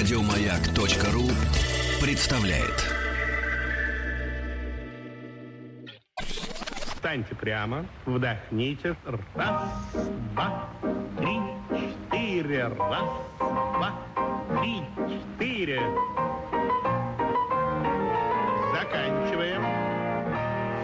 Радиомаяк.ру представляет. Встаньте прямо, вдохните. Раз, два, три, четыре. Раз, два, три, четыре. Заканчиваем.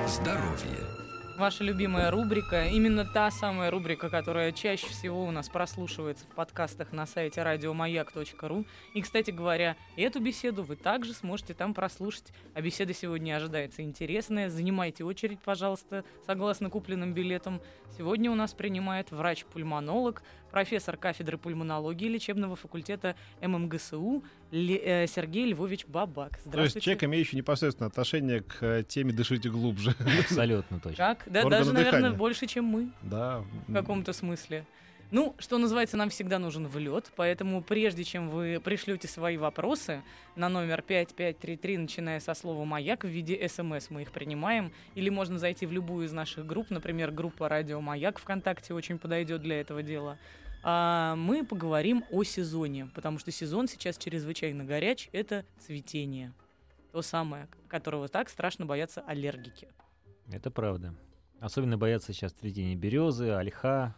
Здоровье. Ваша любимая рубрика, именно та самая рубрика, которая чаще всего у нас прослушивается в подкастах на сайте радиомаяк.ру. И, кстати говоря, эту беседу вы также сможете там прослушать. А беседа сегодня ожидается интересная. Занимайте очередь, пожалуйста, согласно купленным билетам. Сегодня у нас принимает врач-пульмонолог, профессор кафедры пульмонологии лечебного факультета ММГСУ Ле- э, Сергей Львович Бабак. То есть Здравствуйте. человек, имеющий непосредственное отношение к э, теме «дышите глубже». Абсолютно точно. Как? Да, Органы даже, наверное, больше, чем мы. Да. в каком-то смысле. Ну, что называется, нам всегда нужен влет, поэтому прежде чем вы пришлете свои вопросы на номер 5533, начиная со слова «Маяк», в виде СМС мы их принимаем, или можно зайти в любую из наших групп, например, группа «Радио Маяк» ВКонтакте очень подойдет для этого дела. А мы поговорим о сезоне, потому что сезон сейчас чрезвычайно горяч, это цветение. То самое, которого так страшно боятся аллергики. Это правда. Особенно боятся сейчас цветения березы, ольха.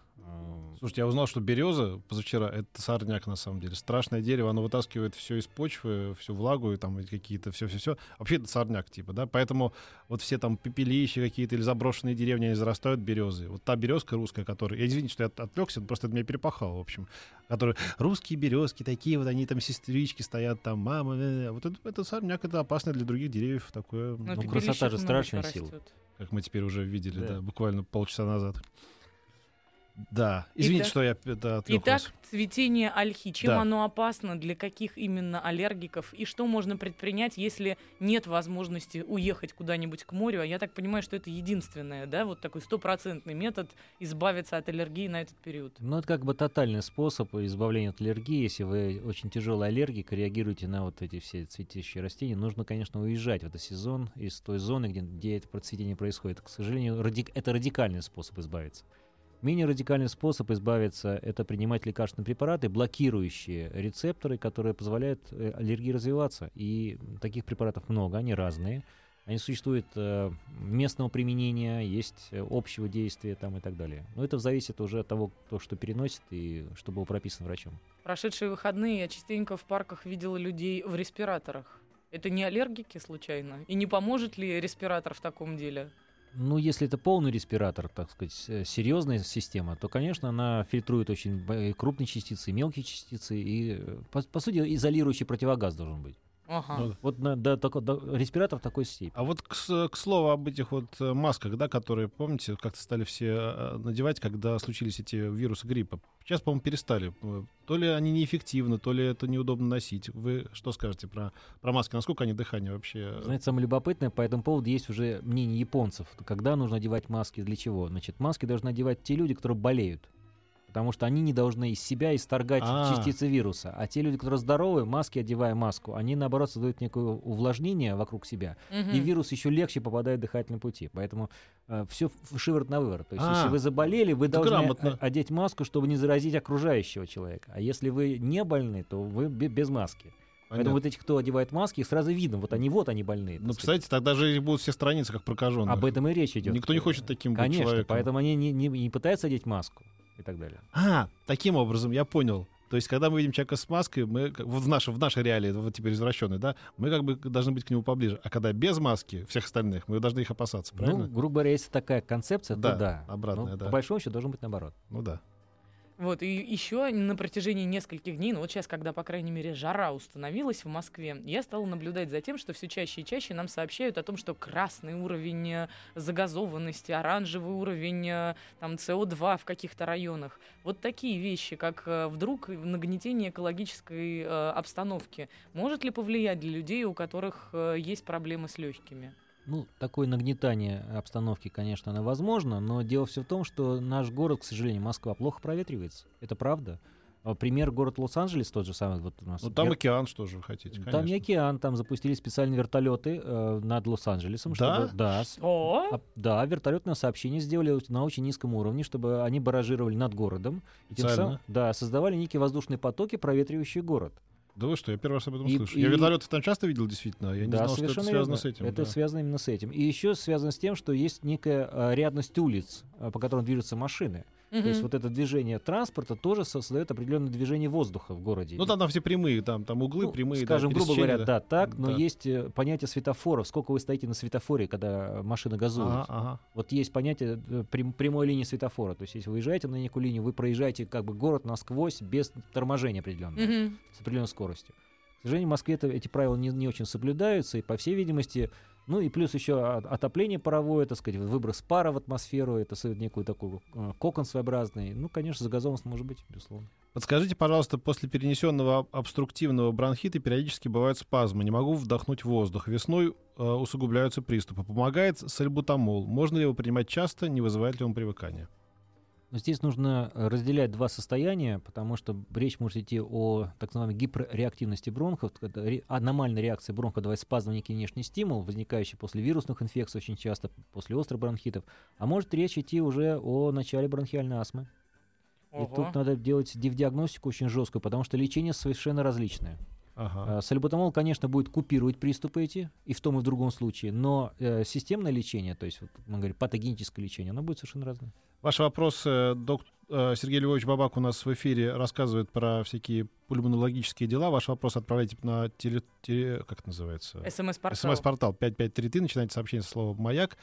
Слушайте, я узнал, что береза позавчера это сорняк на самом деле. Страшное дерево, оно вытаскивает все из почвы, всю влагу и там какие-то все-все-все. Вообще это сорняк типа, да. Поэтому вот все там пепелища какие-то или заброшенные деревни, они зарастают березы. Вот та березка русская, которая, я извините, что я от- отвлекся, просто это меня перепахало, в общем. Которые русские березки такие вот, они там сестрички стоят, там мама, вот это, это сорняк, это опасно для других деревьев такое, Но Ну, пепелища красота же страшная сила. как мы теперь уже видели, да, Да. буквально полчаса назад. Да, извините, Итак- что я это отвлек Итак, вас. цветение ольхи. Чем Да. оно опасно, для каких именно аллергиков и что можно предпринять, если нет возможности уехать куда-нибудь к морю? А я так понимаю, что это единственное, да, вот такой стопроцентный метод избавиться от аллергии на этот период. Ну, это как бы тотальный способ избавления от аллергии. Если вы очень тяжелый аллергик реагируете на вот эти все цветящие растения, нужно, конечно, уезжать в этот сезон из той зоны, где, где это процветение происходит. К сожалению, ради- это радикальный способ избавиться. Менее радикальный способ избавиться — это принимать лекарственные препараты, блокирующие рецепторы, которые позволяют э, аллергии развиваться. И таких препаратов много, они разные. Они существуют э, местного применения, есть э, общего действия там и так далее. Но это зависит уже от того, кто что переносит и что было прописано врачом. Прошедшие выходные я частенько в парках видела людей в респираторах. Это не аллергики случайно? И не поможет ли респиратор в таком деле? Ну, если это полный респиратор, так сказать, э, серьезная система, то, конечно, она фильтрует очень б- крупные частицы, мелкие частицы, и, э, по, по сути, изолирующий противогаз должен быть. Ага. Ну, Вот на, до тако- до- респиратор в такой степени. А вот к, к слову об этих вот э, масках, да, которые, помните, как-то стали все э, надевать, когда случились эти вирусы гриппа. Сейчас, по-моему, перестали. Э, То ли они неэффективны, то ли это неудобно носить. Вы что скажете про, про маски? Насколько они дыхание вообще? Знаете, самое любопытное, по этому поводу есть уже мнение японцев. Когда нужно одевать маски, для чего? Значит, маски должны одевать те люди, которые болеют. Потому что они не должны из себя исторгать А. частицы вируса. А те люди, которые здоровы, маски одевая маску, они, наоборот, создают некое увлажнение вокруг себя. Мгм. И вирус еще легче попадает в дыхательные пути. Поэтому все шиворот на выворот. То есть, А, если вы заболели, вы это должны грамотно. одеть маску, чтобы не заразить окружающего человека. А если вы не больны, то вы бе- без маски. Поэтому Понятно. вот эти, кто одевает маски, их сразу видно. Вот они, вот они больные. Ну, представляете, тогда же будут все страницы как прокаженных. Об этом и речь идет. Никто не хочет таким быть Конечно, человеком. поэтому они не, не- не пытаются одеть маску и так далее. А, таким образом, я понял. То есть, когда мы видим человека с маской, мы в нашей, в нашей реалии, вот теперь извращенной, да, мы как бы должны быть к нему поближе. А когда без маски всех остальных, мы должны их опасаться, правильно? Ну, грубо говоря, если такая концепция, Да, то да. обратная, Но да. По большому счету должен быть наоборот. Ну да. Вот, и еще на протяжении нескольких дней, ну вот сейчас, когда, по крайней мере, жара установилась в Москве, я стала наблюдать за тем, что все чаще и чаще нам сообщают о том, что красный уровень э, загазованности, оранжевый уровень э, там, СО2 в каких-то районах. Вот такие вещи, как э, вдруг нагнетение экологической э, обстановки, может ли повлиять для людей, у которых э, есть проблемы с легкими? Ну, такое нагнетание обстановки, конечно, оно возможно, но дело все в том, что наш город, к сожалению, Москва, плохо проветривается. Это правда. А Пример город Лос-Анджелес тот же самый. Вот у нас Ну там Вер- океан, что же вы хотите, Там не конечно. океан, там запустили специальные вертолеты э, над Лос-Анджелесом. Да? Чтобы, да, О, а, да, вертолетное сообщение сделали на очень низком уровне, чтобы они баражировали над городом. И тем самым, да, создавали некие воздушные потоки, проветривающие город. Да вы что, я первый раз об этом И- слышу. и- Я вертолеты там часто видел, действительно. а Я не да, знал, что это связано верно. с этим. Это да. связано именно с этим. И еще связано с тем, что есть некая а, рядность улиц, а, по которым движутся машины. То есть вот это движение транспорта тоже создает определенное движение воздуха в городе. Ну, там, там все прямые, там, там углы Ну, прямые. да, Скажем, грубо пересечения, говоря, да, так, но Да. есть э, понятие светофоров. Сколько вы стоите на светофоре, когда машина газует? Ага, ага. Вот есть понятие э, прям- прямой линии светофора. То есть, если вы выезжаете на некую линию, вы проезжаете как бы город насквозь без торможения определенного, Мгм. с определенной скоростью. К сожалению, в Москве это, эти правила не, не очень соблюдаются, и, по всей видимости, ну и плюс еще отопление паровое, так сказать, выброс пара в атмосферу, это некую такую э, кокон своеобразный. Ну, конечно, загазованность может быть, безусловно. Подскажите, пожалуйста, после перенесенного об- обструктивного бронхита периодически бывают спазмы. Не могу вдохнуть воздух. Весной э, усугубляются приступы. Помогает сальбутамол. Можно ли его принимать часто? Не вызывает ли он привыкания? Но здесь нужно э, разделять два состояния, потому что речь может идти о так называемой гиперреактивности бронхов, это ре- аномальная реакция бронха, давай спазм, некий внешний стимул, возникающий после вирусных инфекций очень часто, после острых бронхитов, а может речь идти уже о начале бронхиальной астмы. И Ого. тут надо делать див-диагностику очень жесткую, потому что лечение совершенно различное. Ага. А, Сальбутамол, конечно, будет купировать приступы эти, и в том, и в другом случае, но э, системное лечение, то есть, вот, мы говорим, патогеническое лечение, оно будет совершенно разное. Ваш вопрос, э, док- э, Сергей Львович Бабак у нас в эфире рассказывает про всякие пульмонологические дела. Ваш вопрос отправляйте на теле... теле- как это называется? СМС-портал. СМС-портал 5533, начинайте сообщение со слова «Маяк».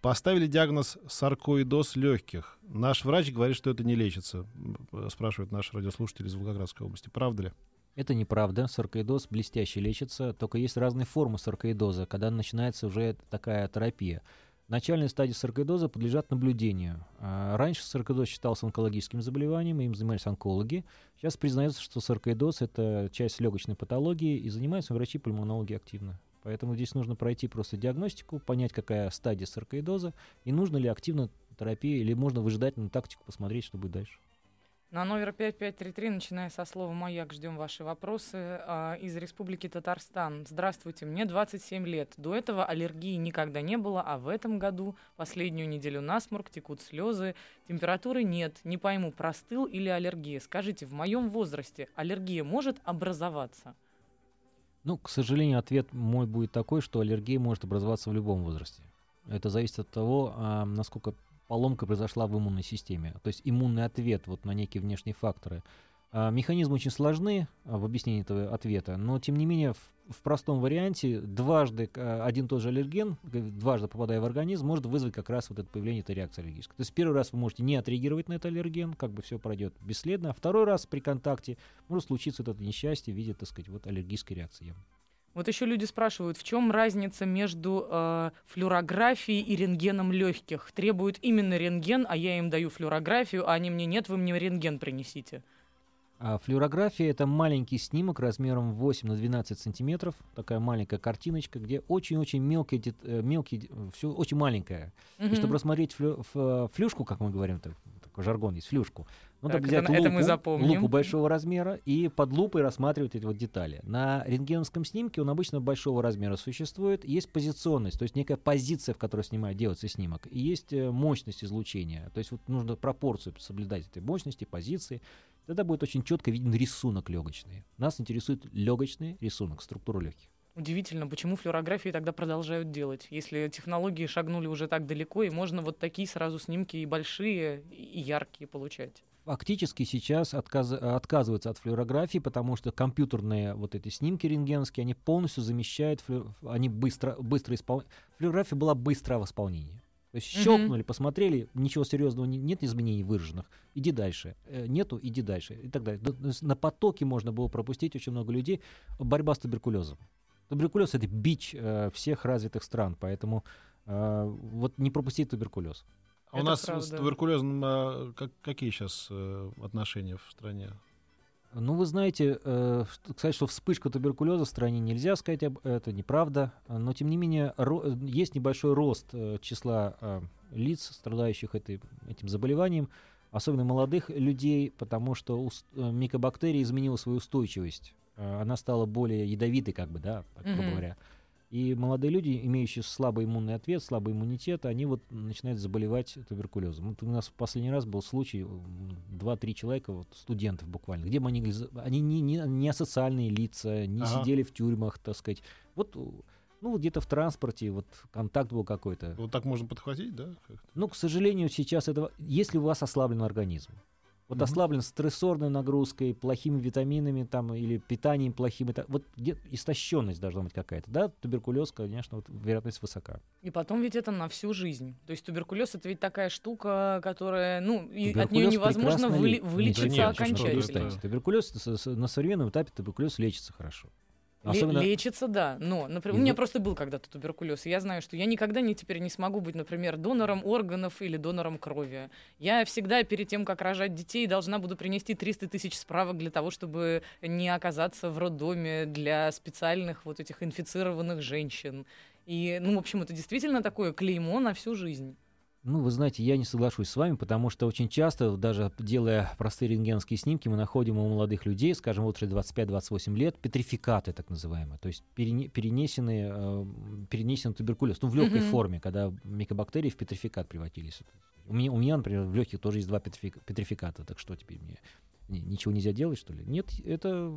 Поставили диагноз саркоидоз легких. Наш врач говорит, что это не лечится, м, спрашивает наш радиослушатель из Волгоградской области. Правда ли? Это неправда. Саркоидоз блестяще лечится, только есть разные формы саркоидоза, когда начинается уже такая терапия. Начальные стадии саркоидоза подлежат наблюдению. А Раньше саркоидоз считался онкологическим заболеванием, им занимались онкологи. Сейчас признается, что саркоидоз — это часть легочной патологии, и занимаются врачи-пульмонологи активно. Поэтому здесь нужно пройти просто диагностику, понять, какая стадия саркоидоза, и нужно ли активно терапия, или можно выжидательную тактику посмотреть, что будет дальше. На номер 5533, начиная со слова «Маяк», ждем ваши вопросы. А, Из Республики Татарстан. Здравствуйте, мне 27 лет. До этого аллергии никогда не было, а в этом году последнюю неделю насморк, текут слезы, температуры нет. Не пойму, простыл или аллергия. Скажите, в моем возрасте аллергия может образоваться? Ну, к сожалению, ответ мой будет такой, что аллергия может образоваться в любом возрасте. Это зависит от того, а, насколько поломка произошла в иммунной системе. То есть иммунный ответ вот на некие внешние факторы. А, Механизмы очень сложны а, в объяснении этого ответа, но тем не менее в, в простом варианте дважды а, один и тот же аллерген, дважды попадая в организм, может вызвать как раз вот это появление этой реакции аллергической. То есть первый раз вы можете не отреагировать на этот аллерген, как бы все пройдет бесследно, а второй раз при контакте может случиться вот это несчастье в виде, так сказать, вот аллергической реакции. Вот еще люди спрашивают, в чем разница между э, флюорографией и рентгеном легких? Требуют именно рентген, а я им даю флюорографию, а они мне нет, вы мне рентген принесите. А флюорография это маленький снимок размером 8 на 12 сантиметров, такая маленькая картиночка, где очень-очень мелкие, э, мелкие, все очень маленькое. И Мгм. чтобы рассмотреть флю- флюшку, как мы говорим, так- такой жаргон есть, флюшку, надо Так, взять это- это мы лупу, запомним. лупу большого размера и под лупой рассматривать эти вот детали. На рентгеновском снимке он обычно большого размера существует, есть позиционность, то есть некая позиция, в которой снимает, делается снимок, и есть э, мощность излучения, то есть вот нужно пропорцию соблюдать этой мощности, позиции, тогда будет очень четко виден рисунок легочный. Нас интересует легочный рисунок, структура легких. Удивительно, почему флюорографии тогда продолжают делать, если технологии шагнули уже так далеко, и можно вот такие сразу снимки и большие, и яркие получать. Фактически сейчас отказ- отказываются от флюорографии, потому что компьютерные вот эти снимки рентгеновские, они полностью замещают, флю- они быстро, быстро исполняют. Флюорография была быстро в исполнении. То есть щелкнули, посмотрели, ничего серьезного не- нет изменений выраженных, иди дальше. Э, Нету, иди дальше и так далее. На потоке можно было пропустить очень много людей. Борьба с туберкулезом. Туберкулез это бич э, всех развитых стран, поэтому э, вот не пропустить туберкулез. А у нас с правда. туберкулезом а, как- какие сейчас отношения в стране? Ну, вы знаете, э, что- сказать, что вспышка туберкулеза в стране нельзя сказать, об, это неправда. Но, тем не менее, ро- э, есть небольшой рост э, числа э, лиц, страдающих этой, этим заболеванием, особенно молодых людей, потому что э, микобактерия изменила свою устойчивость. Э, она стала более ядовитой, как бы, да, так, грубо Мгм. говоря. И молодые люди, имеющие слабый иммунный ответ, слабый иммунитет, они вот начинают заболевать туберкулезом. Вот у нас в последний раз был случай, м, 2-3 человека, вот, студентов буквально, где бы они, они не, не, не асоциальные лица, не Ага. сидели в тюрьмах, так сказать. Вот, ну, вот где-то в транспорте, вот контакт был какой-то. Вот так можно подхватить, да? Ну, к сожалению, сейчас этого... Если у вас ослаблен организм, вот Мгм. ослаблен стрессорной нагрузкой, плохими витаминами там, или питанием плохим, это, вот где истощенность должна быть какая-то, да, туберкулез, конечно, вот, вероятность высока. И потом ведь это на всю жизнь. То есть туберкулез это ведь такая штука, которая, ну, и от нее невозможно выли- ле- вылечиться нет, конечно, окончательно. Туберкулез на современном этапе туберкулез лечится хорошо. Особенно- Лечится, да. Но, например, у меня просто был когда-то туберкулез. И я знаю, что я никогда не, теперь не смогу быть, например, донором органов или донором крови. Я всегда перед тем, как рожать детей, должна буду принести 300 тысяч справок для того, чтобы не оказаться в роддоме для специальных вот этих инфицированных женщин. И, ну, в общем, это действительно такое клеймо на всю жизнь. Ну, вы знаете, я не соглашусь с вами, потому что очень часто, даже делая простые рентгенские снимки, мы находим у молодых людей, скажем, возрасте 25-28 лет, петрификаты так называемые, то есть перене- перенесенные, э, перенесенный туберкулез, ну, в легкой Мгм. форме, когда микобактерии в петрификат превратились. У меня, у меня, например, в легких тоже есть два петрифик- петрификата, так что теперь мне ни- ничего нельзя делать, что ли? Нет, это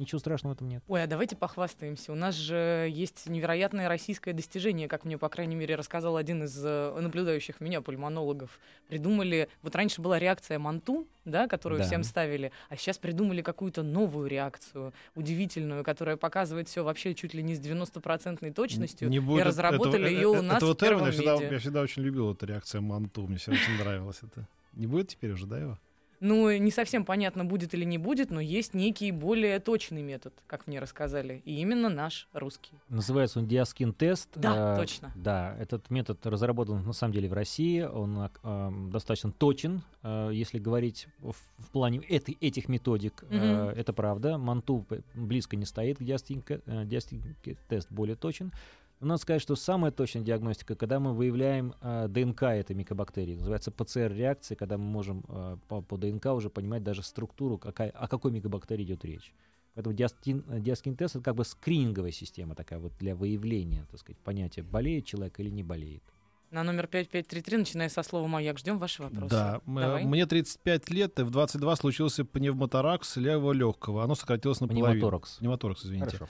ничего страшного в этом нет. Ой, а давайте похвастаемся. У нас же есть невероятное российское достижение, как мне, по крайней мере, рассказал один из э, наблюдающих меня пульмонологов. Придумали, вот раньше была реакция Манту, да, которую Да. всем ставили, а сейчас придумали какую-то новую реакцию, удивительную, которая показывает все вообще чуть ли не с 90% точностью. Не и будет разработали этого- ее у э- нас этого в первом термина я всегда, я всегда очень любил эту реакцию Манту, мне всегда очень нравилось это. Не будет теперь уже, да, его? Ну, не совсем понятно, будет или не будет, но есть некий более точный метод, как мне рассказали, и именно наш русский. Называется он Диаскин-тест. Да, Э, точно. Да, этот метод разработан на самом деле в России. Он эм, достаточно точен, э, если говорить в, в плане этой, этих методик. э, Мгм. это правда. Манту п- близко не стоит к Диаскину. э, более точен. Но надо сказать, что самая точная диагностика, когда мы выявляем э, ДНК этой микобактерии, называется ПЦР-реакция, когда мы можем э, по, по ДНК уже понимать даже структуру, какая, о какой микобактерии идет речь. Поэтому диастин, э, диаскин-тест это как бы скрининговая система такая вот для выявления, так сказать, понятия, болеет человек или не болеет. На номер 5533, начиная со слова «Маяк», ждем ваши вопросы. Да, м- Давай. мне 35 лет, и в 22 случился пневмоторакс левого легкого. Оно сократилось наполовину. Пневмоторакс. Пневмоторакс, извините. Хорошо.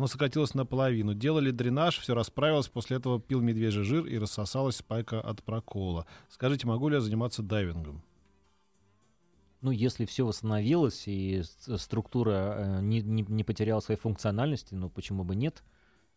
Оно сократилось наполовину. Делали дренаж, все расправилось. После этого пил медвежий жир и рассосалась спайка от прокола. Скажите, могу ли я заниматься дайвингом? Ну, если все восстановилось и с- структура э, не, не- не потеряла своей функциональности, ну почему бы нет?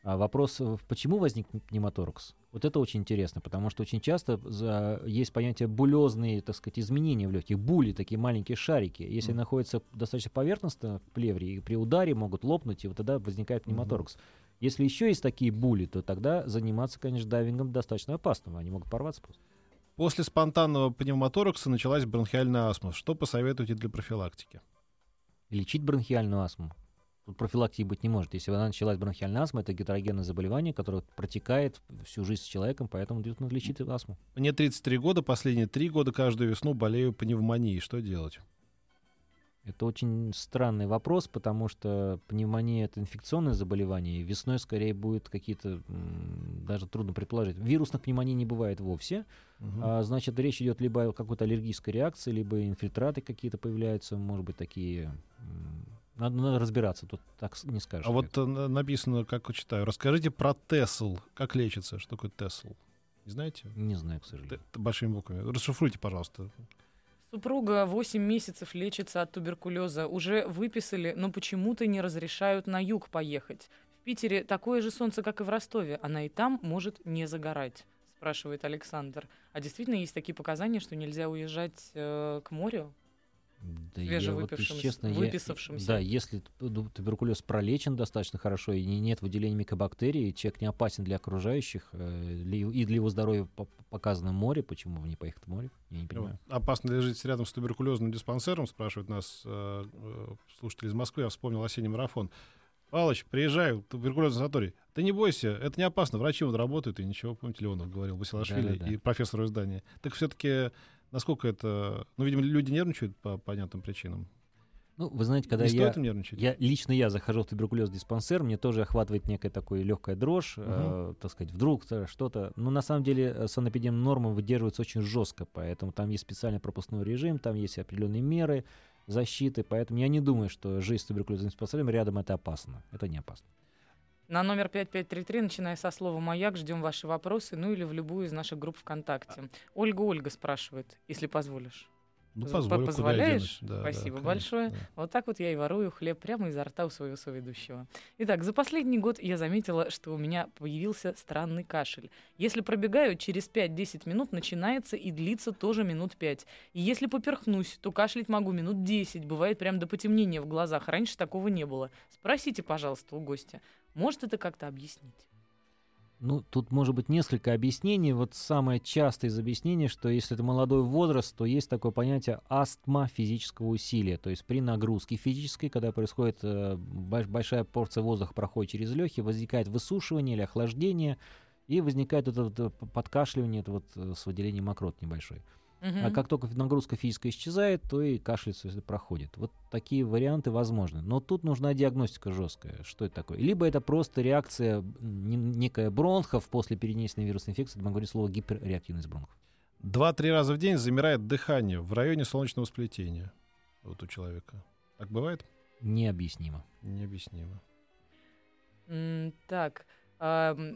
А вопрос, э, почему возник пневмоторакс? Вот это очень интересно, потому что очень часто за- есть понятие булезные, так сказать, изменения в легких, були, такие маленькие шарики. Если Мгм. находятся достаточно поверхностно в плевре, и при ударе могут лопнуть, и вот тогда возникает пневмоторакс. Если еще есть такие були, то тогда заниматься, конечно, дайвингом достаточно опасно, они могут порваться просто. После спонтанного пневмоторакса началась бронхиальная астма. Что посоветуете для профилактики? Лечить бронхиальную астму. Тут профилактики быть не может. Если она началась бронхиальная астма, это гетерогенное заболевание, которое протекает всю жизнь с человеком, поэтому нужно лечить астму. Мне 33 года, последние три года каждую весну болею пневмонией. Что делать? Это очень странный вопрос, потому что пневмония — это инфекционное заболевание, и весной скорее будет какие-то, даже трудно предположить. Вирусных пневмоний не бывает вовсе. Мгм. А, значит, речь идет либо о какой-то аллергической реакции, либо инфильтраты какие-то появляются, может быть, такие... Надо, надо разбираться, тут так не скажешь. А вот э, на- написано, как читаю. Расскажите про Тесл. Как лечится? Что такое Тесл? Не знаете? Не знаю, к сожалению. Т- Большими буквами. Расшифруйте, пожалуйста. Супруга 8 месяцев лечится от туберкулеза. Уже выписали, но почему-то не разрешают на юг поехать. В Питере такое же солнце, как и в Ростове. Она и там может не загорать, спрашивает Александр. А действительно есть такие показания, что нельзя уезжать э, к морю? Да я вот, честно, я- выписавшимся. да, если туберкулез пролечен достаточно хорошо и не- нет выделения микобактерий, человек не опасен для окружающих, э, и для его здоровья по- показано море, почему бы не поехать в море? Я не понимаю. Опасно ли жить рядом с туберкулезным диспансером, спрашивают нас э, э, слушатели из Москвы. Я вспомнил осенний марафон. Палыч, приезжай, туберкулезный санаторий. Ты не бойся, это не опасно. Врачи вот работают, и ничего, помните, Леонов говорил, Басилашвили Да-да-да. и профессору издания. Так все-таки, насколько это... Ну, видимо, люди нервничают по понятным причинам. Ну, вы знаете, когда Не я, стоит им нервничать? я лично я захожу в туберкулез диспансер, мне тоже охватывает некая такая легкая дрожь, э, так сказать, вдруг то- что-то. Но на самом деле э, санэпидем нормы выдерживаются очень жестко, поэтому там есть специальный пропускной режим, там есть определенные меры защиты, поэтому я не думаю, что жизнь с туберкулезным диспансером рядом это опасно. Это не опасно. На номер 5533, начиная со слова «Маяк», ждем ваши вопросы, ну или в любую из наших групп ВКонтакте. Ольга Ольга спрашивает, если позволишь. Ну, Поз- позволю, куда я позволяешь? денусь. Да, да, Спасибо конечно, большое. да. Вот так вот я и ворую хлеб прямо изо рта у своего соведущего. Итак, за последний год я заметила, что у меня появился странный кашель. Если пробегаю, через 5-10 минут начинается и длится тоже минут 5. И если поперхнусь, то кашлять могу минут 10. Бывает прям до потемнения в глазах. Раньше такого не было. Спросите, пожалуйста, у гостя. Может это как-то объяснить? Ну, тут может быть несколько объяснений. Вот самое частое из объяснений, что если это молодой возраст, то есть такое понятие астма физического усилия. То есть при нагрузке физической, когда происходит э, больш- большая порция воздуха проходит через легкие, возникает высушивание или охлаждение, и возникает это э, подкашливание, это вот э, с выделением мокрот небольшой. А Мгм. как только нагрузка физическая исчезает, то и кашель проходит. Вот такие варианты возможны. Но тут нужна диагностика жесткая. Что это такое? Либо это просто реакция, некая бронхов после перенесенной вирусной инфекции, могу говорить слово гиперреактивность бронхов. Два-три раза в день замирает дыхание в районе солнечного сплетения. Вот у человека. Так бывает? Необъяснимо. Необъяснимо. М, Так, а,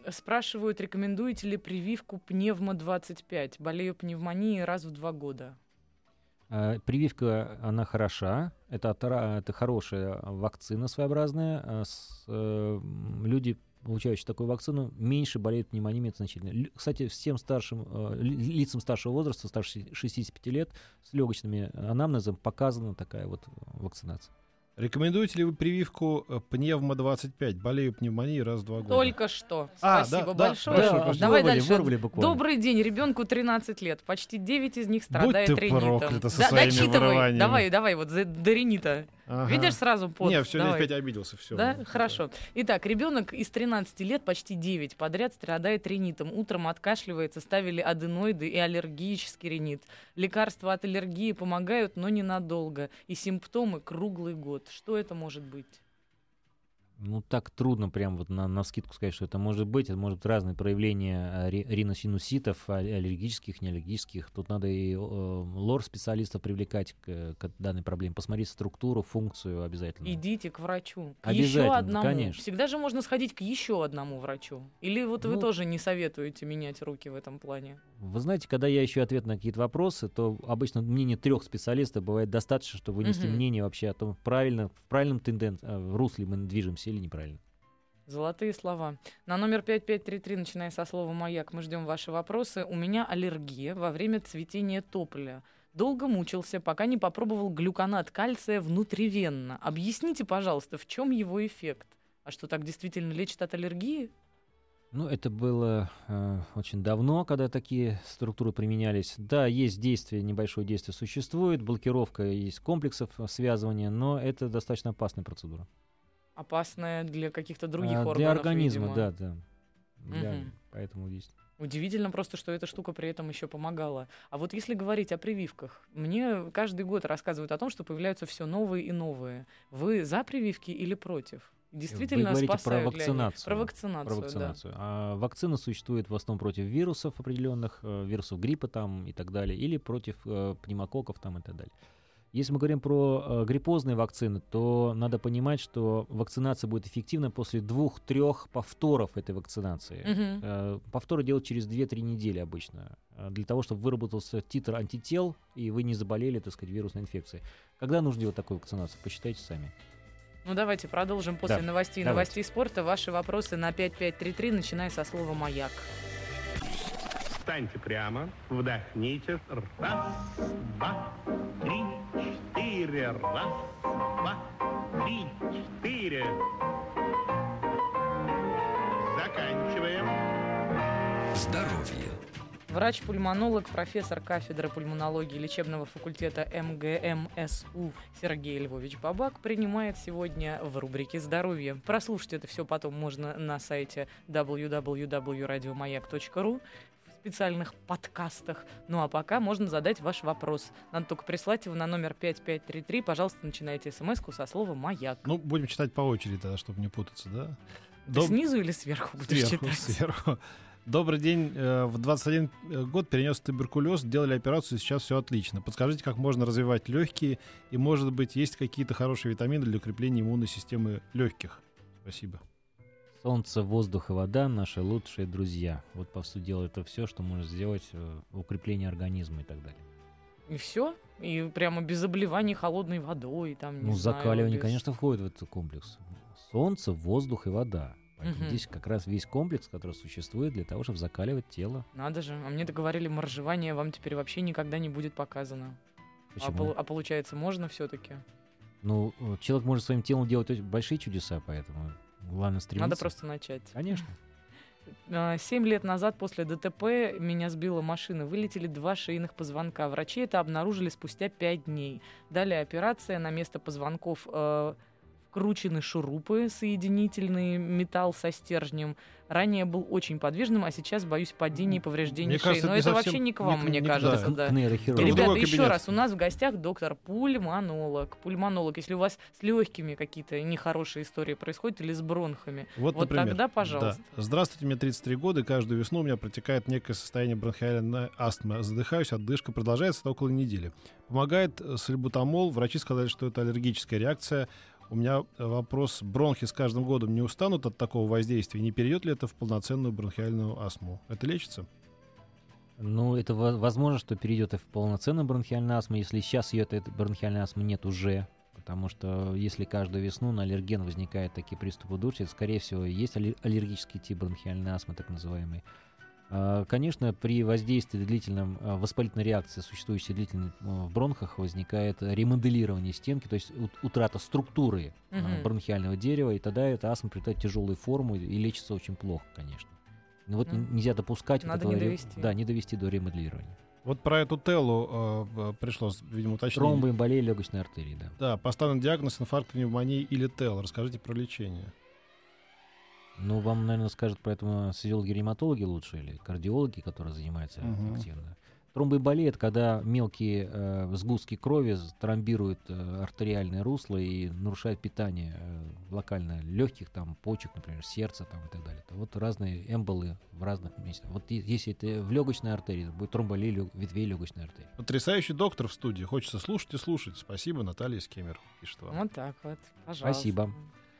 спрашивают, рекомендуете ли прививку пневмо-25? Болею пневмонией раз в два года. А, Прививка, она хороша. Это, это хорошая вакцина своеобразная. А э, люди, получающие такую вакцину, меньше болеют пневмонией значительно. Лю- Кстати, всем старшим, ли- лицам старшего возраста, старше 65 лет, с легочными анамнезом показана такая вот вакцинация. Рекомендуете ли вы прививку э, пневмо-25? Болею пневмонией раз в два года. Только что. А, Спасибо да, да, большое. прошу. Давай вырвали, дальше. вырвали буквально. Добрый день. Ребенку 13 лет. Почти 9 из них Будь страдает ты ринитом. проклята со Да- своими дочитывай. Давай, давай, вот за- до ринита. Ага. Видишь сразу под. Не, все, я опять обиделся. Все. Да, хорошо. Итак, ребенок из 13 лет, почти 9 подряд страдает ринитом. Утром откашливается, ставили аденоиды и аллергический ринит. Лекарства от аллергии помогают, но ненадолго. И симптомы круглый год. Что это может быть? Ну, так трудно прям вот на, на скидку сказать, что это может быть. Это может быть разные проявления ри- риносинуситов, а- аллергических, неаллергических. Тут надо и э, лор-специалистов привлекать к, к данной проблеме, посмотреть структуру, функцию обязательно. Идите к врачу. К Обязательно, еще одному. конечно. Всегда же можно сходить к еще одному врачу. Или вот вы Ну- тоже не советуете менять руки в этом плане? Вы знаете, когда я ищу ответ на какие-то вопросы, то обычно мнение трех специалистов бывает достаточно, чтобы вынести Мгм. мнение вообще о том, правильно, в правильном тенден... э, в русле мы движемся или неправильно. Золотые слова. На номер 5533, начиная со слова «Маяк», мы ждем ваши вопросы. У меня аллергия во время цветения тополя. Долго мучился, пока не попробовал глюконат кальция внутривенно. Объясните, пожалуйста, в чем его эффект? А что, так действительно лечит от аллергии? Ну, это было э, очень давно, когда такие структуры применялись. Да, есть действие, небольшое действие существует, блокировка есть комплексов связывания, но это достаточно опасная процедура. Опасная для каких-то других А, органов, Для организма, видимо. да, да. Для- Мгм. Поэтому есть. Удивительно просто, что эта штука при этом еще помогала. А вот если говорить о прививках, мне каждый год рассказывают о том, что появляются все новые и новые. Вы за прививки или против? Действительно Вы говорите про вакцинацию. Про вакцинацию, Про да. вакцинацию. А вакцина существует в основном против вирусов определенных, э, вирусов гриппа там и так далее, или против э, пневмококков там и так далее. Если мы говорим про э, гриппозные вакцины, то надо понимать, что вакцинация будет эффективна после двух-трех повторов этой вакцинации. Э, Повторы делают через 2-3 недели обычно, э, для того, чтобы выработался титр антител, и вы не заболели, так сказать, вирусной инфекцией. Когда нужно делать такую вакцинацию? Посчитайте сами. Ну давайте продолжим после Да, новостей и давайте. новостей спорта. Ваши вопросы на 5533, начиная со слова «Маяк». Встаньте прямо, вдохните. Раз, два, три, четыре. Раз, два, три, четыре. Заканчиваем. Здоровье. Врач-пульмонолог, профессор кафедры пульмонологии лечебного факультета МГМСУ Сергей Львович Бабак принимает сегодня в рубрике «Здоровье». Прослушать это все потом можно на сайте www.radiomayak.ru специальных подкастах. Ну а пока можно задать ваш вопрос. Надо только прислать его на номер 5533. Пожалуйста, начинайте смс со слова «Маяк». Ну, будем читать по очереди тогда, чтобы не путаться, да? Ты Доб- снизу или сверху будешь Сверху, читать? сверху. Добрый день. Э, В 21 год перенес туберкулез, делали операцию, сейчас все отлично. Подскажите, как можно развивать легкие и, может быть, есть какие-то хорошие витамины для укрепления иммунной системы легких? Спасибо. Солнце, воздух и вода — наши лучшие друзья. Вот, по сути дела, это все, что можно сделать э, в укреплении организма и так далее. И все? И прямо без обливаний холодной водой, там, не ну, знаю, закаливание, без- конечно, входит в этот комплекс. Солнце, воздух и вода. Поэтому Мгм. здесь как раз весь комплекс, который существует для того, чтобы закаливать тело. Надо же. А мне договорили, моржевание вам теперь вообще никогда не будет показано. А, Почему? пол- а получается, можно все-таки? Ну, человек может своим телом делать большие чудеса, поэтому главное стремиться. Надо просто начать. Конечно. А, Семь лет назад после ДТП меня сбила машина. Вылетели два шейных позвонка. Врачи это обнаружили спустя пять дней. Далее операция. На место позвонков э, вкручены шурупы соединительные, металл со стержнем. Ранее был очень подвижным, а сейчас боюсь падений и повреждений Мне шеи. кажется, Но это вообще не к вам, не- мне не- кажется. да. да. Ребята, еще раз, у нас в гостях доктор пульмонолог. Пульмонолог, если у вас с легкими какие-то нехорошие истории происходят или с бронхами. Вот, Вот например. тогда, пожалуйста. Да. Здравствуйте, мне 33 года, и каждую весну у меня протекает некое состояние бронхиальной астмы. Задыхаюсь, отдышка продолжается около недели. Помогает э, сальбутамол. Врачи сказали, что это аллергическая реакция. У меня э, вопрос, бронхи с каждым годом не устанут от такого воздействия? Не перейдет ли это в полноценную бронхиальную астму? Это лечится? Ну, это во- возможно, что перейдет и в полноценную бронхиальную астму, если сейчас ее этой бронхиальной астмы нет уже. Потому что если каждую весну на аллерген возникают такие приступы это, скорее всего, есть аллер- аллергический тип бронхиальной астмы, так называемый. А, Конечно, при воздействии длительном а, воспалительной реакции, существующей длительно а, в бронхах, возникает ремоделирование стенки, то есть ут- утрата структуры Мгм. бронхиального дерева, и тогда эта астма приобретает тяжелую форму и лечится очень плохо, конечно. Но вот Ну, нельзя допускать вот надо этого не довести. Да, не довести до ремоделирования. Вот про эту телу э, э, пришло, видимо, уточнение. Тромбы, эмболия легочной артерии, да. Да, поставлен диагноз инфаркт, пневмонии или тел. Расскажите про лечение. Ну, вам, наверное, скажут поэтому физиологи-ревматологи лучше или кардиологи, которые занимаются Мгм. активно. Тромбоэмболия — это когда мелкие э, сгустки крови тромбируют э, артериальное русло и нарушают питание э, локально легких, там, почек, например, сердца там, и так далее. Это вот разные эмболы в разных местах. Вот е- если это в легочной артерии, то будет тромболия лё- ветвей легочной артерии. Потрясающий доктор в студии. Хочется слушать и слушать. Спасибо, Наталья Скемер. Пишет вам. Вот так вот. Пожалуйста. Спасибо.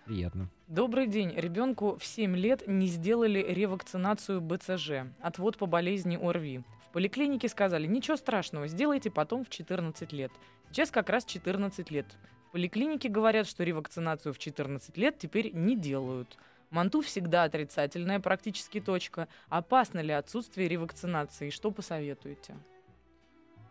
Приятно. Добрый день. Ребенку в 7 лет не сделали ревакцинацию БЦЖ, отвод по болезни ОРВИ. В поликлинике сказали, ничего страшного, сделайте потом в 14 лет. Сейчас как раз 14 лет. В поликлинике говорят, что ревакцинацию в 14 лет теперь не делают. Манту всегда отрицательная практически точка. Опасно ли отсутствие ревакцинации? Что посоветуете?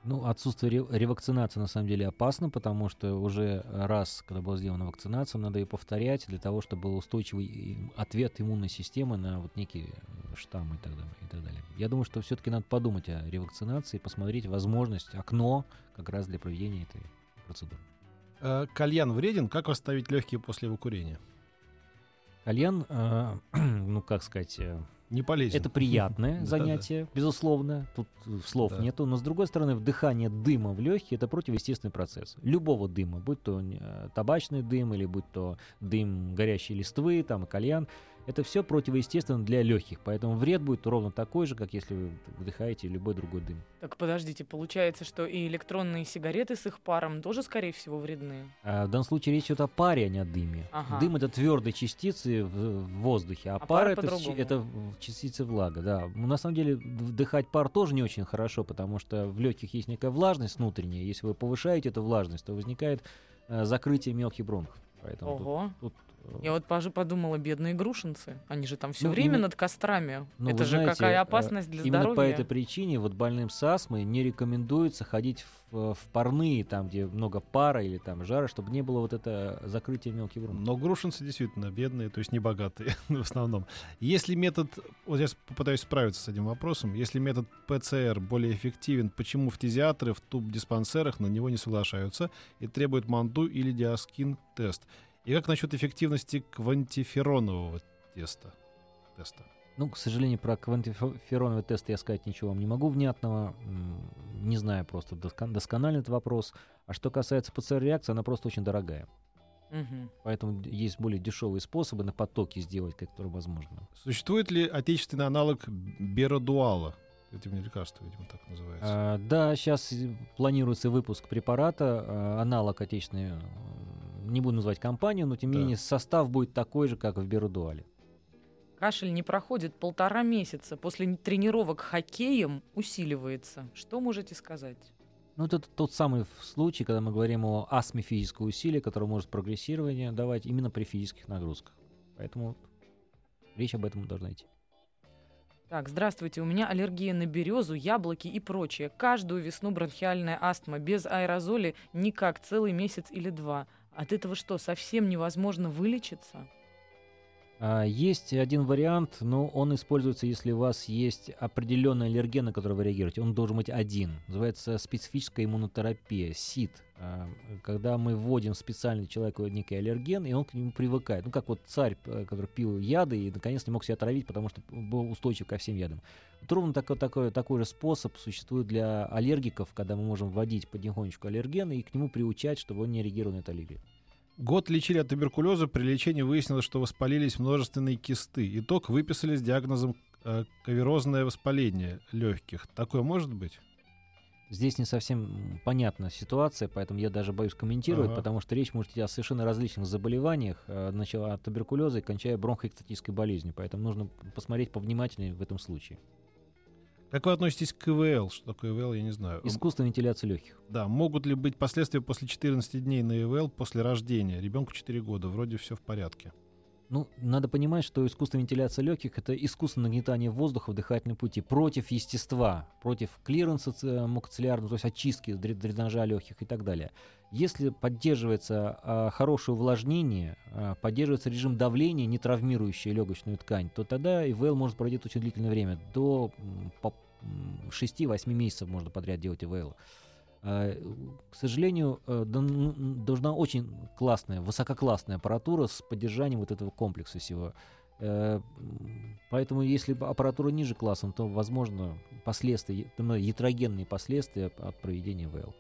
Ну, отсутствие ре- ревакцинации на самом деле опасно, потому что уже раз, когда была сделана вакцинация, надо ее повторять для того, чтобы был устойчивый ответ иммунной системы на вот некие штаммы и так далее. И так далее. Я думаю, что все-таки надо подумать о ревакцинации, посмотреть возможность, окно как раз для проведения этой процедуры. Э, Кальян вреден? Как восстановить легкие после его курения? Кальян, э, ну, как сказать, э, Не полезен. Это приятное занятие, безусловно. Тут э, слов Да. нету. Но с другой стороны, вдыхание дыма в легкие это противоестественный процесс. Любого дыма, будь то э, табачный дым или будь то дым горящей листвы, там кальян. Это все противоестественно для легких. Поэтому вред будет ровно такой же, как если вы вдыхаете любой другой дым. Так подождите, получается, что и электронные сигареты с их паром тоже, скорее всего, вредны? А в данном случае речь идет о паре, а не о дыме. Ага. Дым это твердые частицы в, в воздухе, а, А пар пар это, это частицы влага. Да. На самом деле вдыхать пар тоже не очень хорошо, потому что в легких есть некая влажность внутренняя. Если вы повышаете эту влажность, то возникает э, закрытие мелких бронхов. Поэтому тут- Ого. тут, э, Я вот подумала, бедные грушинцы. Они же там все Ну, время именно- над кострами. Ну, Это же знаете, какая э, опасность для Именно здоровья. по этой причине вот больным с астмой не рекомендуется ходить в, в парные, там, где много пара или там жара, чтобы не было вот это закрытие мелких бронхов. Но грушинцы действительно бедные, то есть не богатые в основном. Если метод, вот я попытаюсь справиться с этим вопросом, если метод ПЦР более эффективен, почему фтизиатры в туб-диспансерах на него не соглашаются и требуют манду или диаскин тест? И как насчет эффективности квантиферонового теста? теста? Ну, к сожалению, про квантифероновый тест я сказать ничего вам не могу внятного. Не знаю просто доскон- досконально этот вопрос. А что касается ПЦР-реакции, она просто очень дорогая. Мгм. Поэтому есть более дешевые способы на потоке сделать, которые возможно. Существует ли отечественный аналог беродуала? Это лекарство, видимо, так называется. А, да, сейчас планируется выпуск препарата, а, аналог отечественный, э, не буду называть компанию, но тем не Да. менее состав будет такой же, как в Берудуале. Кашель не проходит полтора месяца. После тренировок хоккеем усиливается. Что можете сказать? Ну, это тот самый случай, когда мы говорим о астме физического усилия, которое может прогрессирование давать именно при физических нагрузках. Поэтому речь об этом должна идти. Так, здравствуйте, у меня аллергия на березу, яблоки и прочее. Каждую весну бронхиальная астма, без аэрозоли никак, целый месяц или два. От этого что, совсем невозможно вылечиться? А, Есть один вариант, но он используется, если у вас есть определенный аллерген, на который вы реагируете. Он должен быть один. Называется специфическая иммунотерапия, СИД. А, Когда мы вводим специальный человеку некий аллерген, и он к нему привыкает. Ну, как вот царь, который пил яды и наконец не мог себя отравить, потому что был устойчив ко всем ядам. Вот ровно такой, такой, такой же способ существует для аллергиков, когда мы можем вводить потихонечку аллергены и к нему приучать, чтобы он не реагировал на эту аллергию. Год лечили от туберкулеза, при лечении выяснилось, что воспалились множественные кисты. Итог выписали с диагнозом э, каверозное воспаление легких. Такое может быть? Здесь не совсем понятна ситуация, поэтому я даже боюсь комментировать, Ага. потому что речь может идти о совершенно различных заболеваниях, э, начала от туберкулеза и кончая бронхоэкстатической болезнью, поэтому нужно посмотреть повнимательнее в этом случае. Как вы относитесь к ИВЛ? Что такое ИВЛ, я не знаю. Искусственная вентиляция легких. Да, могут ли быть последствия после 14 дней на ИВЛ после рождения? Ребенку 4 года, вроде все в порядке. Ну, надо понимать, что искусственная вентиляция легких это искусственное нагнетание воздуха в дыхательном пути против естества, против клиренса мукоцилиарного, то есть очистки дре- дренажа легких и так далее. Если поддерживается а, хорошее увлажнение, а, поддерживается режим давления, не травмирующий легочную ткань, то тогда ИВЛ может пройти очень длительное время. До м, по- м, 6-8 месяцев можно подряд делать ИВЛ. А, К сожалению, э, да- н- должна очень классная, высококлассная аппаратура с поддержанием вот этого комплекса всего. Э, Поэтому, если аппаратура ниже классом, то, возможно, последствия, ну, ятрогенные последствия от проведения ВЛ.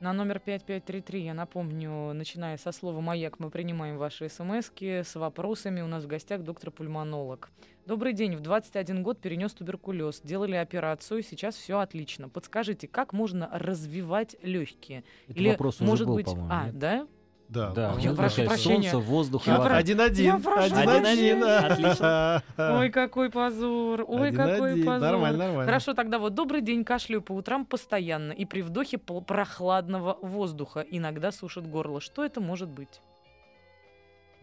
На номер 5533, я напомню, начиная со слова «Маяк», мы принимаем ваши смс с вопросами. У нас в гостях доктор-пульмонолог. Добрый день. В 21 год перенес туберкулез. Делали операцию, сейчас все отлично. Подскажите, как можно развивать легкие? Это Или, вопрос уже может был, быть... а, нет? да? Да. Да, я ну, прошу прощения. Солнце, воздух и Я вода. про- Один-один. Я прошу Один-один. прощения. Ой, какой позор. Ой, какой Один-один. позор. Нормально, нормально. Хорошо, тогда вот добрый день, кашляю по утрам постоянно и при вдохе прохладного воздуха иногда сушит горло. Что это может быть?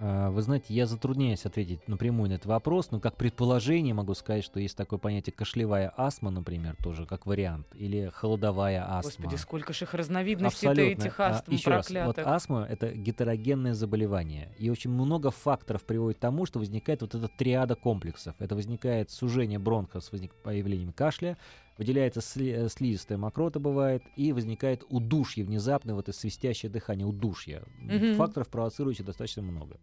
А, Вы знаете, я затрудняюсь ответить напрямую на этот вопрос, но как предположение могу сказать, что есть такое понятие кашлевая астма, например, тоже как вариант, или холодовая астма. Господи, сколько ж их разновидностей-то Абсолютно. этих А, астм еще раз, вот проклятых. астма это гетерогенное заболевание. И очень много факторов приводит к тому, что возникает вот эта триада комплексов. Это возникает сужение бронха с возник... появлением кашля, выделяется сли- э, слизистая мокрота бывает, и возникает удушье внезапное, вот это свистящее дыхание, удушье. Мгм. Факторов провоцирующих достаточно много.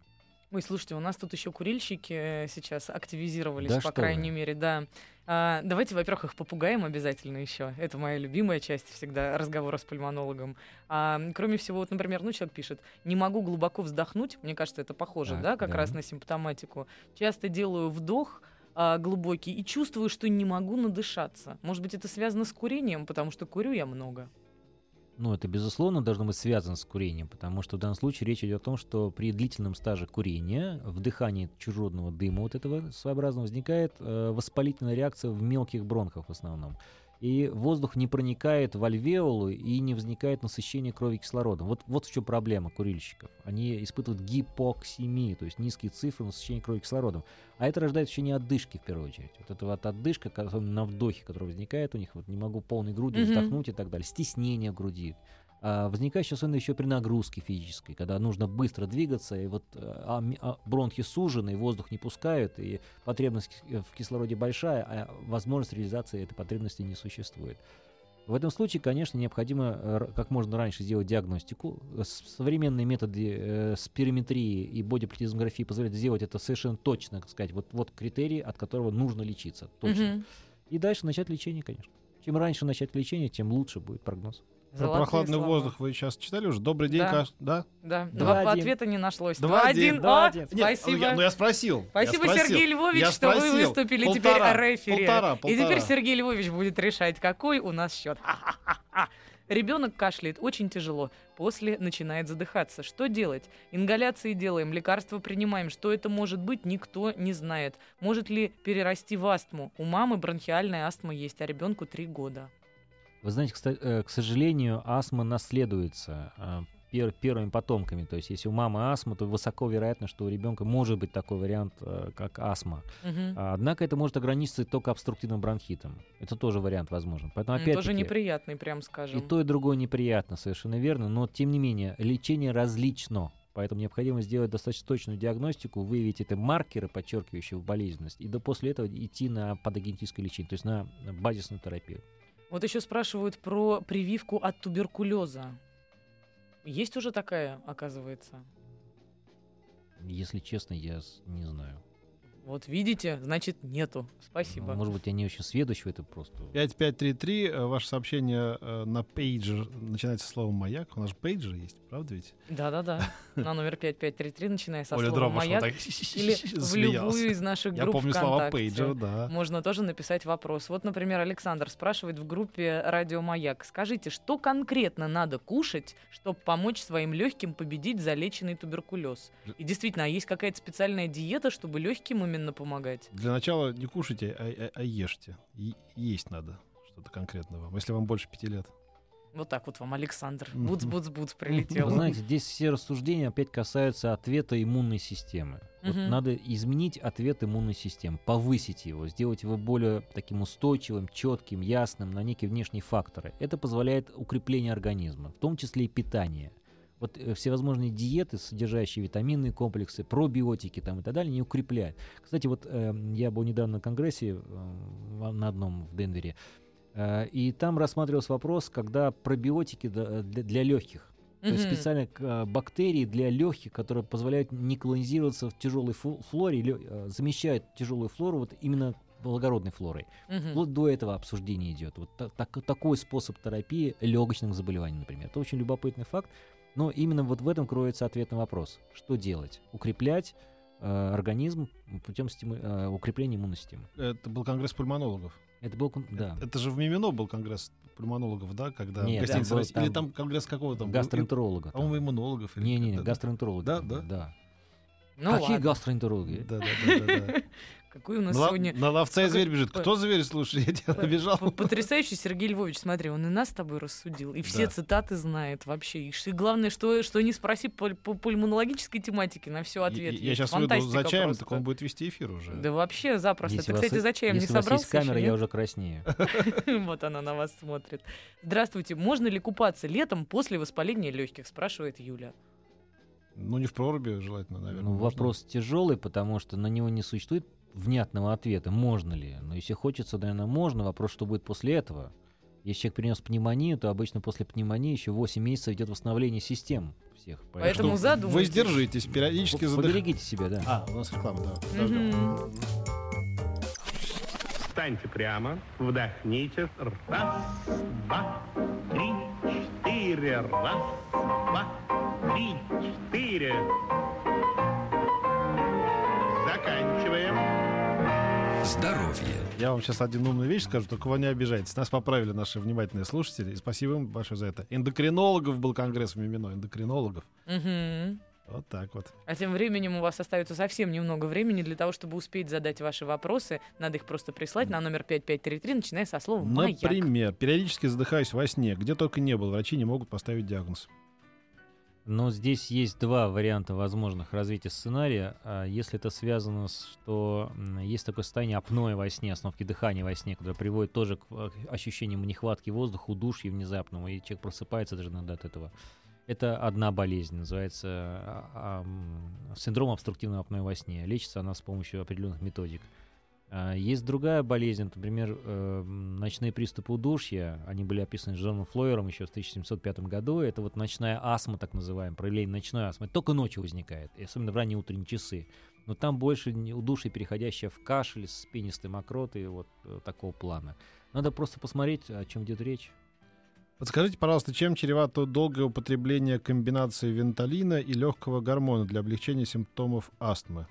Ой, слушайте, у нас тут еще курильщики э, сейчас активизировались, Да по крайней вы. мере, да. А, давайте, во-первых, их попугаем обязательно еще. Это моя любимая часть всегда разговора с пульмонологом. А, кроме всего, вот, например, ну, человек пишет, не могу глубоко вздохнуть. Мне кажется, это похоже, Так, да, как да. раз на симптоматику. Часто делаю вдох а, глубокий и чувствую, что не могу надышаться. Может быть, это связано с курением, потому что курю я много. Ну, это, безусловно, должно быть связано с курением, потому что в данном случае речь идет о том, что при длительном стаже курения, вдыхании чужеродного дыма вот этого своеобразного, возникает э, воспалительная реакция в мелких бронхах в основном. И воздух не проникает в альвеолу и не возникает насыщение крови кислородом. Вот, вот в чем проблема курильщиков. Они испытывают гипоксимию, то есть низкие цифры насыщения крови кислородом. А это рождает ощущение отдышки в первую очередь. Вот это вот отдышка, которая на вдохе, которая возникает у них, вот не могу полной грудью Мгм. вздохнуть и так далее. Стеснение груди. А, возникающее особенно еще при нагрузке физической, когда нужно быстро двигаться, и вот а, ми- а, бронхи сужены, и воздух не пускают, и потребность ки- в кислороде большая, а возможность реализации этой потребности не существует. В этом случае, конечно, необходимо э, как можно раньше сделать диагностику. Э, Современные методы э, спирометрии и бодиплетизмографии позволяют сделать это совершенно точно, так сказать, вот, вот критерий, от которого нужно лечиться. Точно. Мгм. И дальше начать лечение, конечно. Чем раньше начать лечение, тем лучше будет прогноз. Про прохладный слова. воздух вы сейчас читали уже? Добрый день, Да. Каш. Да? Да, Два два ответа не нашлось. Два Два один. один. Два один. Нет, спасибо. я- ну я спросил. я Спасибо, спросил. Сергей Львович, Я что вы спросил. выступили Полтора, теперь рефери. полтора, И теперь полтора. Сергей Львович будет решать, какой у нас счет. Ребенок кашляет очень тяжело, после начинает задыхаться. Что делать? Ингаляции делаем, лекарства принимаем. Что это может быть, никто не знает. Может ли перерасти в астму? У мамы бронхиальная астма есть, а ребенку три года. Вы знаете, э, к сожалению, астма наследуется пер- первыми потомками. То есть, если у мамы астма, то высоко вероятно, что у ребенка может быть такой вариант, э, как астма. А, Однако это может ограничиться только обструктивным бронхитом. Это тоже вариант возможен. Поэтому М, опять Тоже неприятный, прям скажем. и то, и другое неприятно, совершенно верно. Но, тем не менее, лечение различно. Поэтому необходимо сделать достаточно точную диагностику, выявить это маркеры, подчеркивающие болезненность, и до после этого идти на патогенетическое лечение, то есть на базисную терапию. Вот еще спрашивают про прививку от туберкулеза. Есть уже такая, оказывается? Если честно, я не знаю. Вот видите, значит нету. Спасибо. Ну, Может быть, я не очень сведущ в этом просто. 5533, э, ваше сообщение э, на пейджер начинается словом «маяк». У нас же пейджер есть, правда ведь? Да-да-да. На номер 5533, начиная со Оля слова «Маяк». Или в любую из наших Я групп помню слова пейджер, да. Можно тоже написать вопрос. Вот, например, Александр спрашивает в группе «Радио Маяк». Скажите, что конкретно надо кушать, чтобы помочь своим легким победить залеченный туберкулез? И действительно, а есть какая-то специальная диета, чтобы легким именно помогать? Для начала не кушайте, а, а- а ешьте. И- есть надо что-то конкретное вам, если вам больше пяти лет. Вот так вот вам, Александр. Буц-буц-буц прилетел. Вы знаете, здесь все рассуждения опять касаются ответа иммунной системы. Вот Мгм. надо изменить ответ иммунной системы, повысить его, сделать его более таким устойчивым, четким, ясным на некие внешние факторы. Это позволяет укрепление организма, в том числе и питание. Вот э, всевозможные диеты, содержащие витаминные комплексы, пробиотики там и так далее, не укрепляют. Кстати, вот э, я был недавно на конгрессе э, на одном в Денвере, э, и там рассматривался вопрос, когда пробиотики да, для, для легких. То есть специально э, бактерии для легких, которые позволяют не колонизироваться в тяжелой флоре, лё- э, замещают тяжелую флору вот именно благородной флорой. Мгм. Вот до этого обсуждения идет. Вот та- так- такой способ терапии легочных заболеваний, например. Это очень любопытный факт. Но именно вот в этом кроется ответ на вопрос. Что делать? Укреплять э, организм путем стиму- э, укрепления иммунной системы. Это был конгресс пульмонологов. Это был... Да. Это же в Мимино был конгресс пульмонологов, да, когда Нет, в гостинице там был- России- Или там там конгресс какого там? Гастроэнтеролога. там. По-моему, иммунологов. или Не-не-не, как-то, да. Да, там да? Ну Какие ладно. гастроэнтерологи? Да, да, да, да, да. Какой у нас На сегодня На ловца и зверь бежит. Кто зверь, слушай, я тебя п- Потрясающий Сергей Львович, смотри, он и нас с тобой рассудил, и все Да. цитаты знает вообще. И главное, что, что не спроси по, по пульмонологической тематике, на все ответ Я есть. сейчас выйду Фантастика за чаем, просто. так он будет вести эфир уже. Да вообще запросто. Если Ты, вас кстати, за чаем не Если собрался есть камера, еще, я уже краснею. Вот она на вас смотрит. Здравствуйте, можно ли купаться летом после воспаления легких? Спрашивает Юля. Ну, не в проруби, желательно, наверное. Ну, можно. вопрос тяжелый, потому что на него не существует внятного ответа, можно ли. Но если хочется, наверное, можно. Вопрос, что будет после этого. Если человек перенес пневмонию, то обычно после пневмонии еще 8 месяцев идет восстановление систем всех. Поэтому Что задумайтесь. Воздержитесь, периодически задыхайтесь. Поберегите себя, да. А, у нас реклама, да. Встаньте прямо, вдохните. Раз, два, три, четыре. Раз, два, три, четыре. Заканчиваем. Здоровье. Я вам сейчас один умную вещь скажу, только вы не обижайтесь. Нас поправили наши внимательные слушатели, и спасибо им большое за это. Эндокринологов был конгресс в Мимино, эндокринологов. Мгм. Вот так вот. А тем временем у вас остается совсем немного времени для того, чтобы успеть задать ваши вопросы. Надо их просто прислать на номер 5533, начиная со слова «Маяк». Например, периодически задыхаюсь во сне. Где только не был, врачи не могут поставить диагноз. Но здесь есть два варианта возможных развития сценария. А Если это связано с, что есть такое состояние апноэ во сне, остановки дыхания во сне, которое приводит тоже к э, ощущениям нехватки воздуха, удушья внезапного, и человек просыпается даже иногда от этого. Это одна болезнь, называется а, а, синдром обструктивного апноэ во сне. Лечится она с помощью определенных методик. А, Есть другая болезнь, например, э, ночные приступы удушья. Они были описаны Джоном Флойером еще в 1705 году. Это вот ночная астма, так называемая, проявление ночной астмы. Только ночью возникает, и особенно в ранние утренние часы. Но там больше удушье, переходящее в кашель с пенистой мокротой, вот э, такого плана. Надо просто посмотреть, о чем идет речь. Подскажите, пожалуйста, чем чревато долгое употребление комбинации венталина и легкого гормона для облегчения симптомов астмы?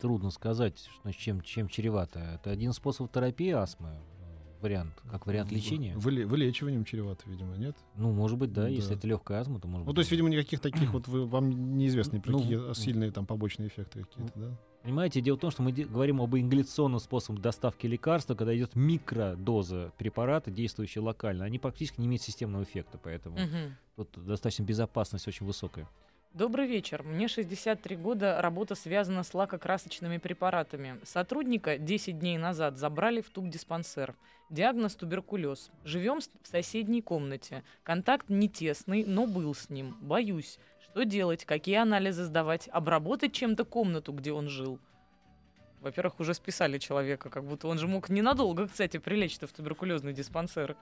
Трудно сказать, что чем, чем чревато. Это один способ терапии астмы, э, вариант, как вариант лечения. Выле- вылечиванием чревато, видимо, нет? Ну, может быть, да, если Да. это легкая астма, то может Ну, быть. то есть, видимо, никаких таких вот вы, вам неизвестны Ну, какие в- сильные там побочные эффекты какие-то, да? Понимаете, дело в том, что мы говорим об ингаляционном способе доставки лекарства, когда идет микродоза препарата, действующая локально. Они практически не имеют системного эффекта, поэтому Мгм. тут достаточно безопасность очень высокая. Добрый вечер. Мне 63 года, работа связана с лакокрасочными препаратами. Сотрудника 10 дней назад забрали в тубдиспансер. Диагноз туберкулез. Живем в соседней комнате. Контакт не тесный, но был с ним. Боюсь. Что делать? Какие анализы сдавать? Обработать чем-то комнату, где он жил? Во-первых, уже списали человека, как будто он же мог ненадолго, кстати, прилечь-то в туберкулезный диспансер.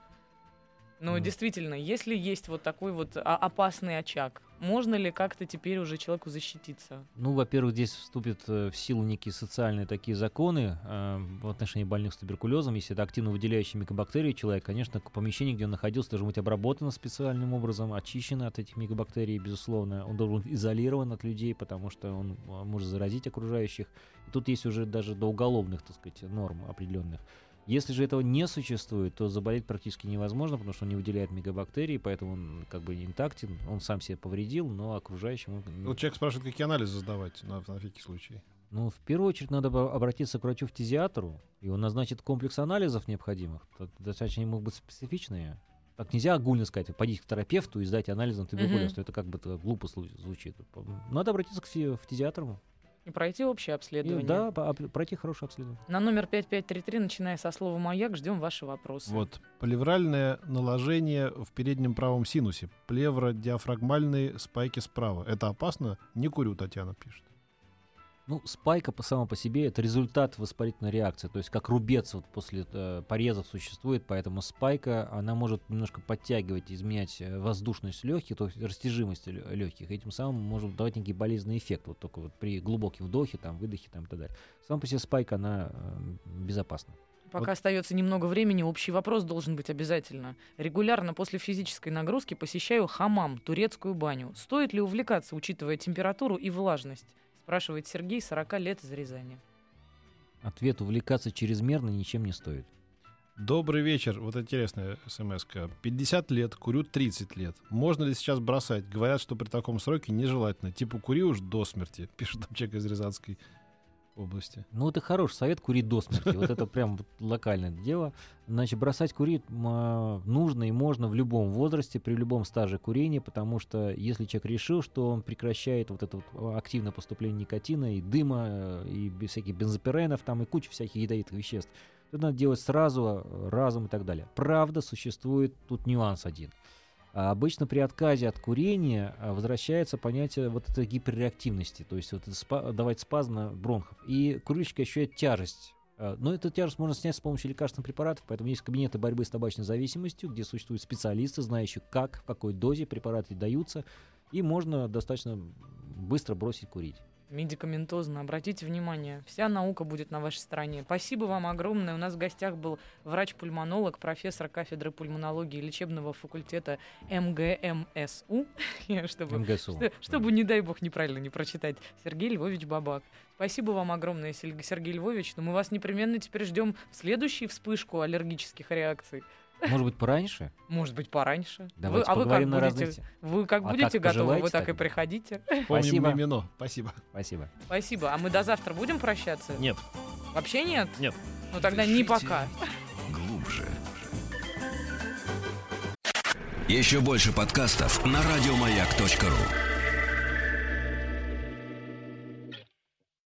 Но Мгм. действительно, если есть вот такой вот а, опасный очаг, можно ли как-то теперь уже человеку защититься? Ну, во-первых, здесь вступят э, в силу некие социальные такие законы э, в отношении больных с туберкулезом. Если это активно выделяющие микобактерии человек, конечно, к помещению, где он находился, должен быть обработано специальным образом, очищено от этих микобактерий, безусловно. Он должен быть изолирован от людей, потому что он э, может заразить окружающих. И тут есть уже даже до уголовных, так сказать, норм определенных. Если же этого не существует, то заболеть практически невозможно, потому что он не выделяет мегабактерии, поэтому он как бы интактен, он сам себе повредил, но окружающим он Вот человек спрашивает, какие анализы сдавать на, на всякий случай. ну, в первую очередь надо обратиться к врачу-фтизиатру, и он назначит комплекс анализов необходимых. Достаточно они могут быть специфичные. Так нельзя огульно сказать, пойдите к терапевту и сдайте анализ на туберкулез. Мгм. Это как бы глупо звучит. Надо обратиться к фти- фтизиатру. И пройти общее И, обследование. да, по- об- пройти хорошее обследование. На номер 5533, начиная со слова «Маяк», ждем ваши вопросы. Вот. Плевральное наложение в переднем правом синусе. Плевродиафрагмальные спайки справа. Это опасно? Не курю, Татьяна пишет. Ну, спайка по сама по себе это результат воспалительной реакции. То есть как рубец вот после э, порезов существует, поэтому спайка, она может немножко подтягивать, изменять э, воздушность легких, то есть растяжимость легких. Этим самым может давать некий болезненный эффект. Вот только вот при глубоком вдохе, там, выдохе там, и так далее. Сама по себе спайка, она э, безопасна. Пока Вот. остается немного времени, общий вопрос должен быть обязательно. Регулярно после физической нагрузки посещаю хамам, турецкую баню. Стоит ли увлекаться, учитывая температуру и влажность? Спрашивает Сергей, 40 лет из Рязани. Ответ увлекаться чрезмерно ничем не стоит. Добрый вечер. Вот интересная смс -ка. 50 лет, курю 30 лет. Можно ли сейчас бросать? Говорят, что при таком сроке нежелательно. Типа кури уж до смерти, пишет там человек из Рязанской области. Ну, это хороший совет курить до смерти. Вот это прям локальное дело. Значит, бросать курить а, нужно и можно в любом возрасте, при любом стаже курения, потому что если человек решил, что он прекращает вот это вот активное поступление никотина и дыма, э, и всяких бензопиренов, там и куча всяких ядовитых веществ, то надо делать сразу, разом и так далее. Правда, существует тут нюанс один. А обычно при отказе от курения а, возвращается понятие вот этой гиперреактивности, то есть вот спа- давать спазм на бронхов. И курильщик ощущает тяжесть. А, Но эту тяжесть можно снять с помощью лекарственных препаратов, поэтому есть кабинеты борьбы с табачной зависимостью, где существуют специалисты, знающие, как, в какой дозе препараты даются, и можно достаточно быстро бросить курить. Медикаментозно. Обратите внимание, вся наука будет на вашей стороне. Спасибо вам огромное. У нас в гостях был врач-пульмонолог, профессор кафедры пульмонологии лечебного факультета МГМСУ, чтобы МГСУ. Что- чтобы, не дай бог, неправильно не прочитать. Сергей Львович Бабак. Спасибо вам огромное, Сергей Львович. Но мы вас непременно теперь ждем в следующую вспышку аллергических реакций. Может быть, пораньше? Может быть, пораньше. Давайте вы, а вы как поговорим на будете? Вы как А будете как готовы, вы так и так и приходите. Помним Спасибо. Мимино. Спасибо. Спасибо. Спасибо. А мы до завтра будем прощаться? Нет. Вообще нет? Нет. Ну тогда не Дышите пока. Глубже. Еще больше подкастов на радиомаяк.ру.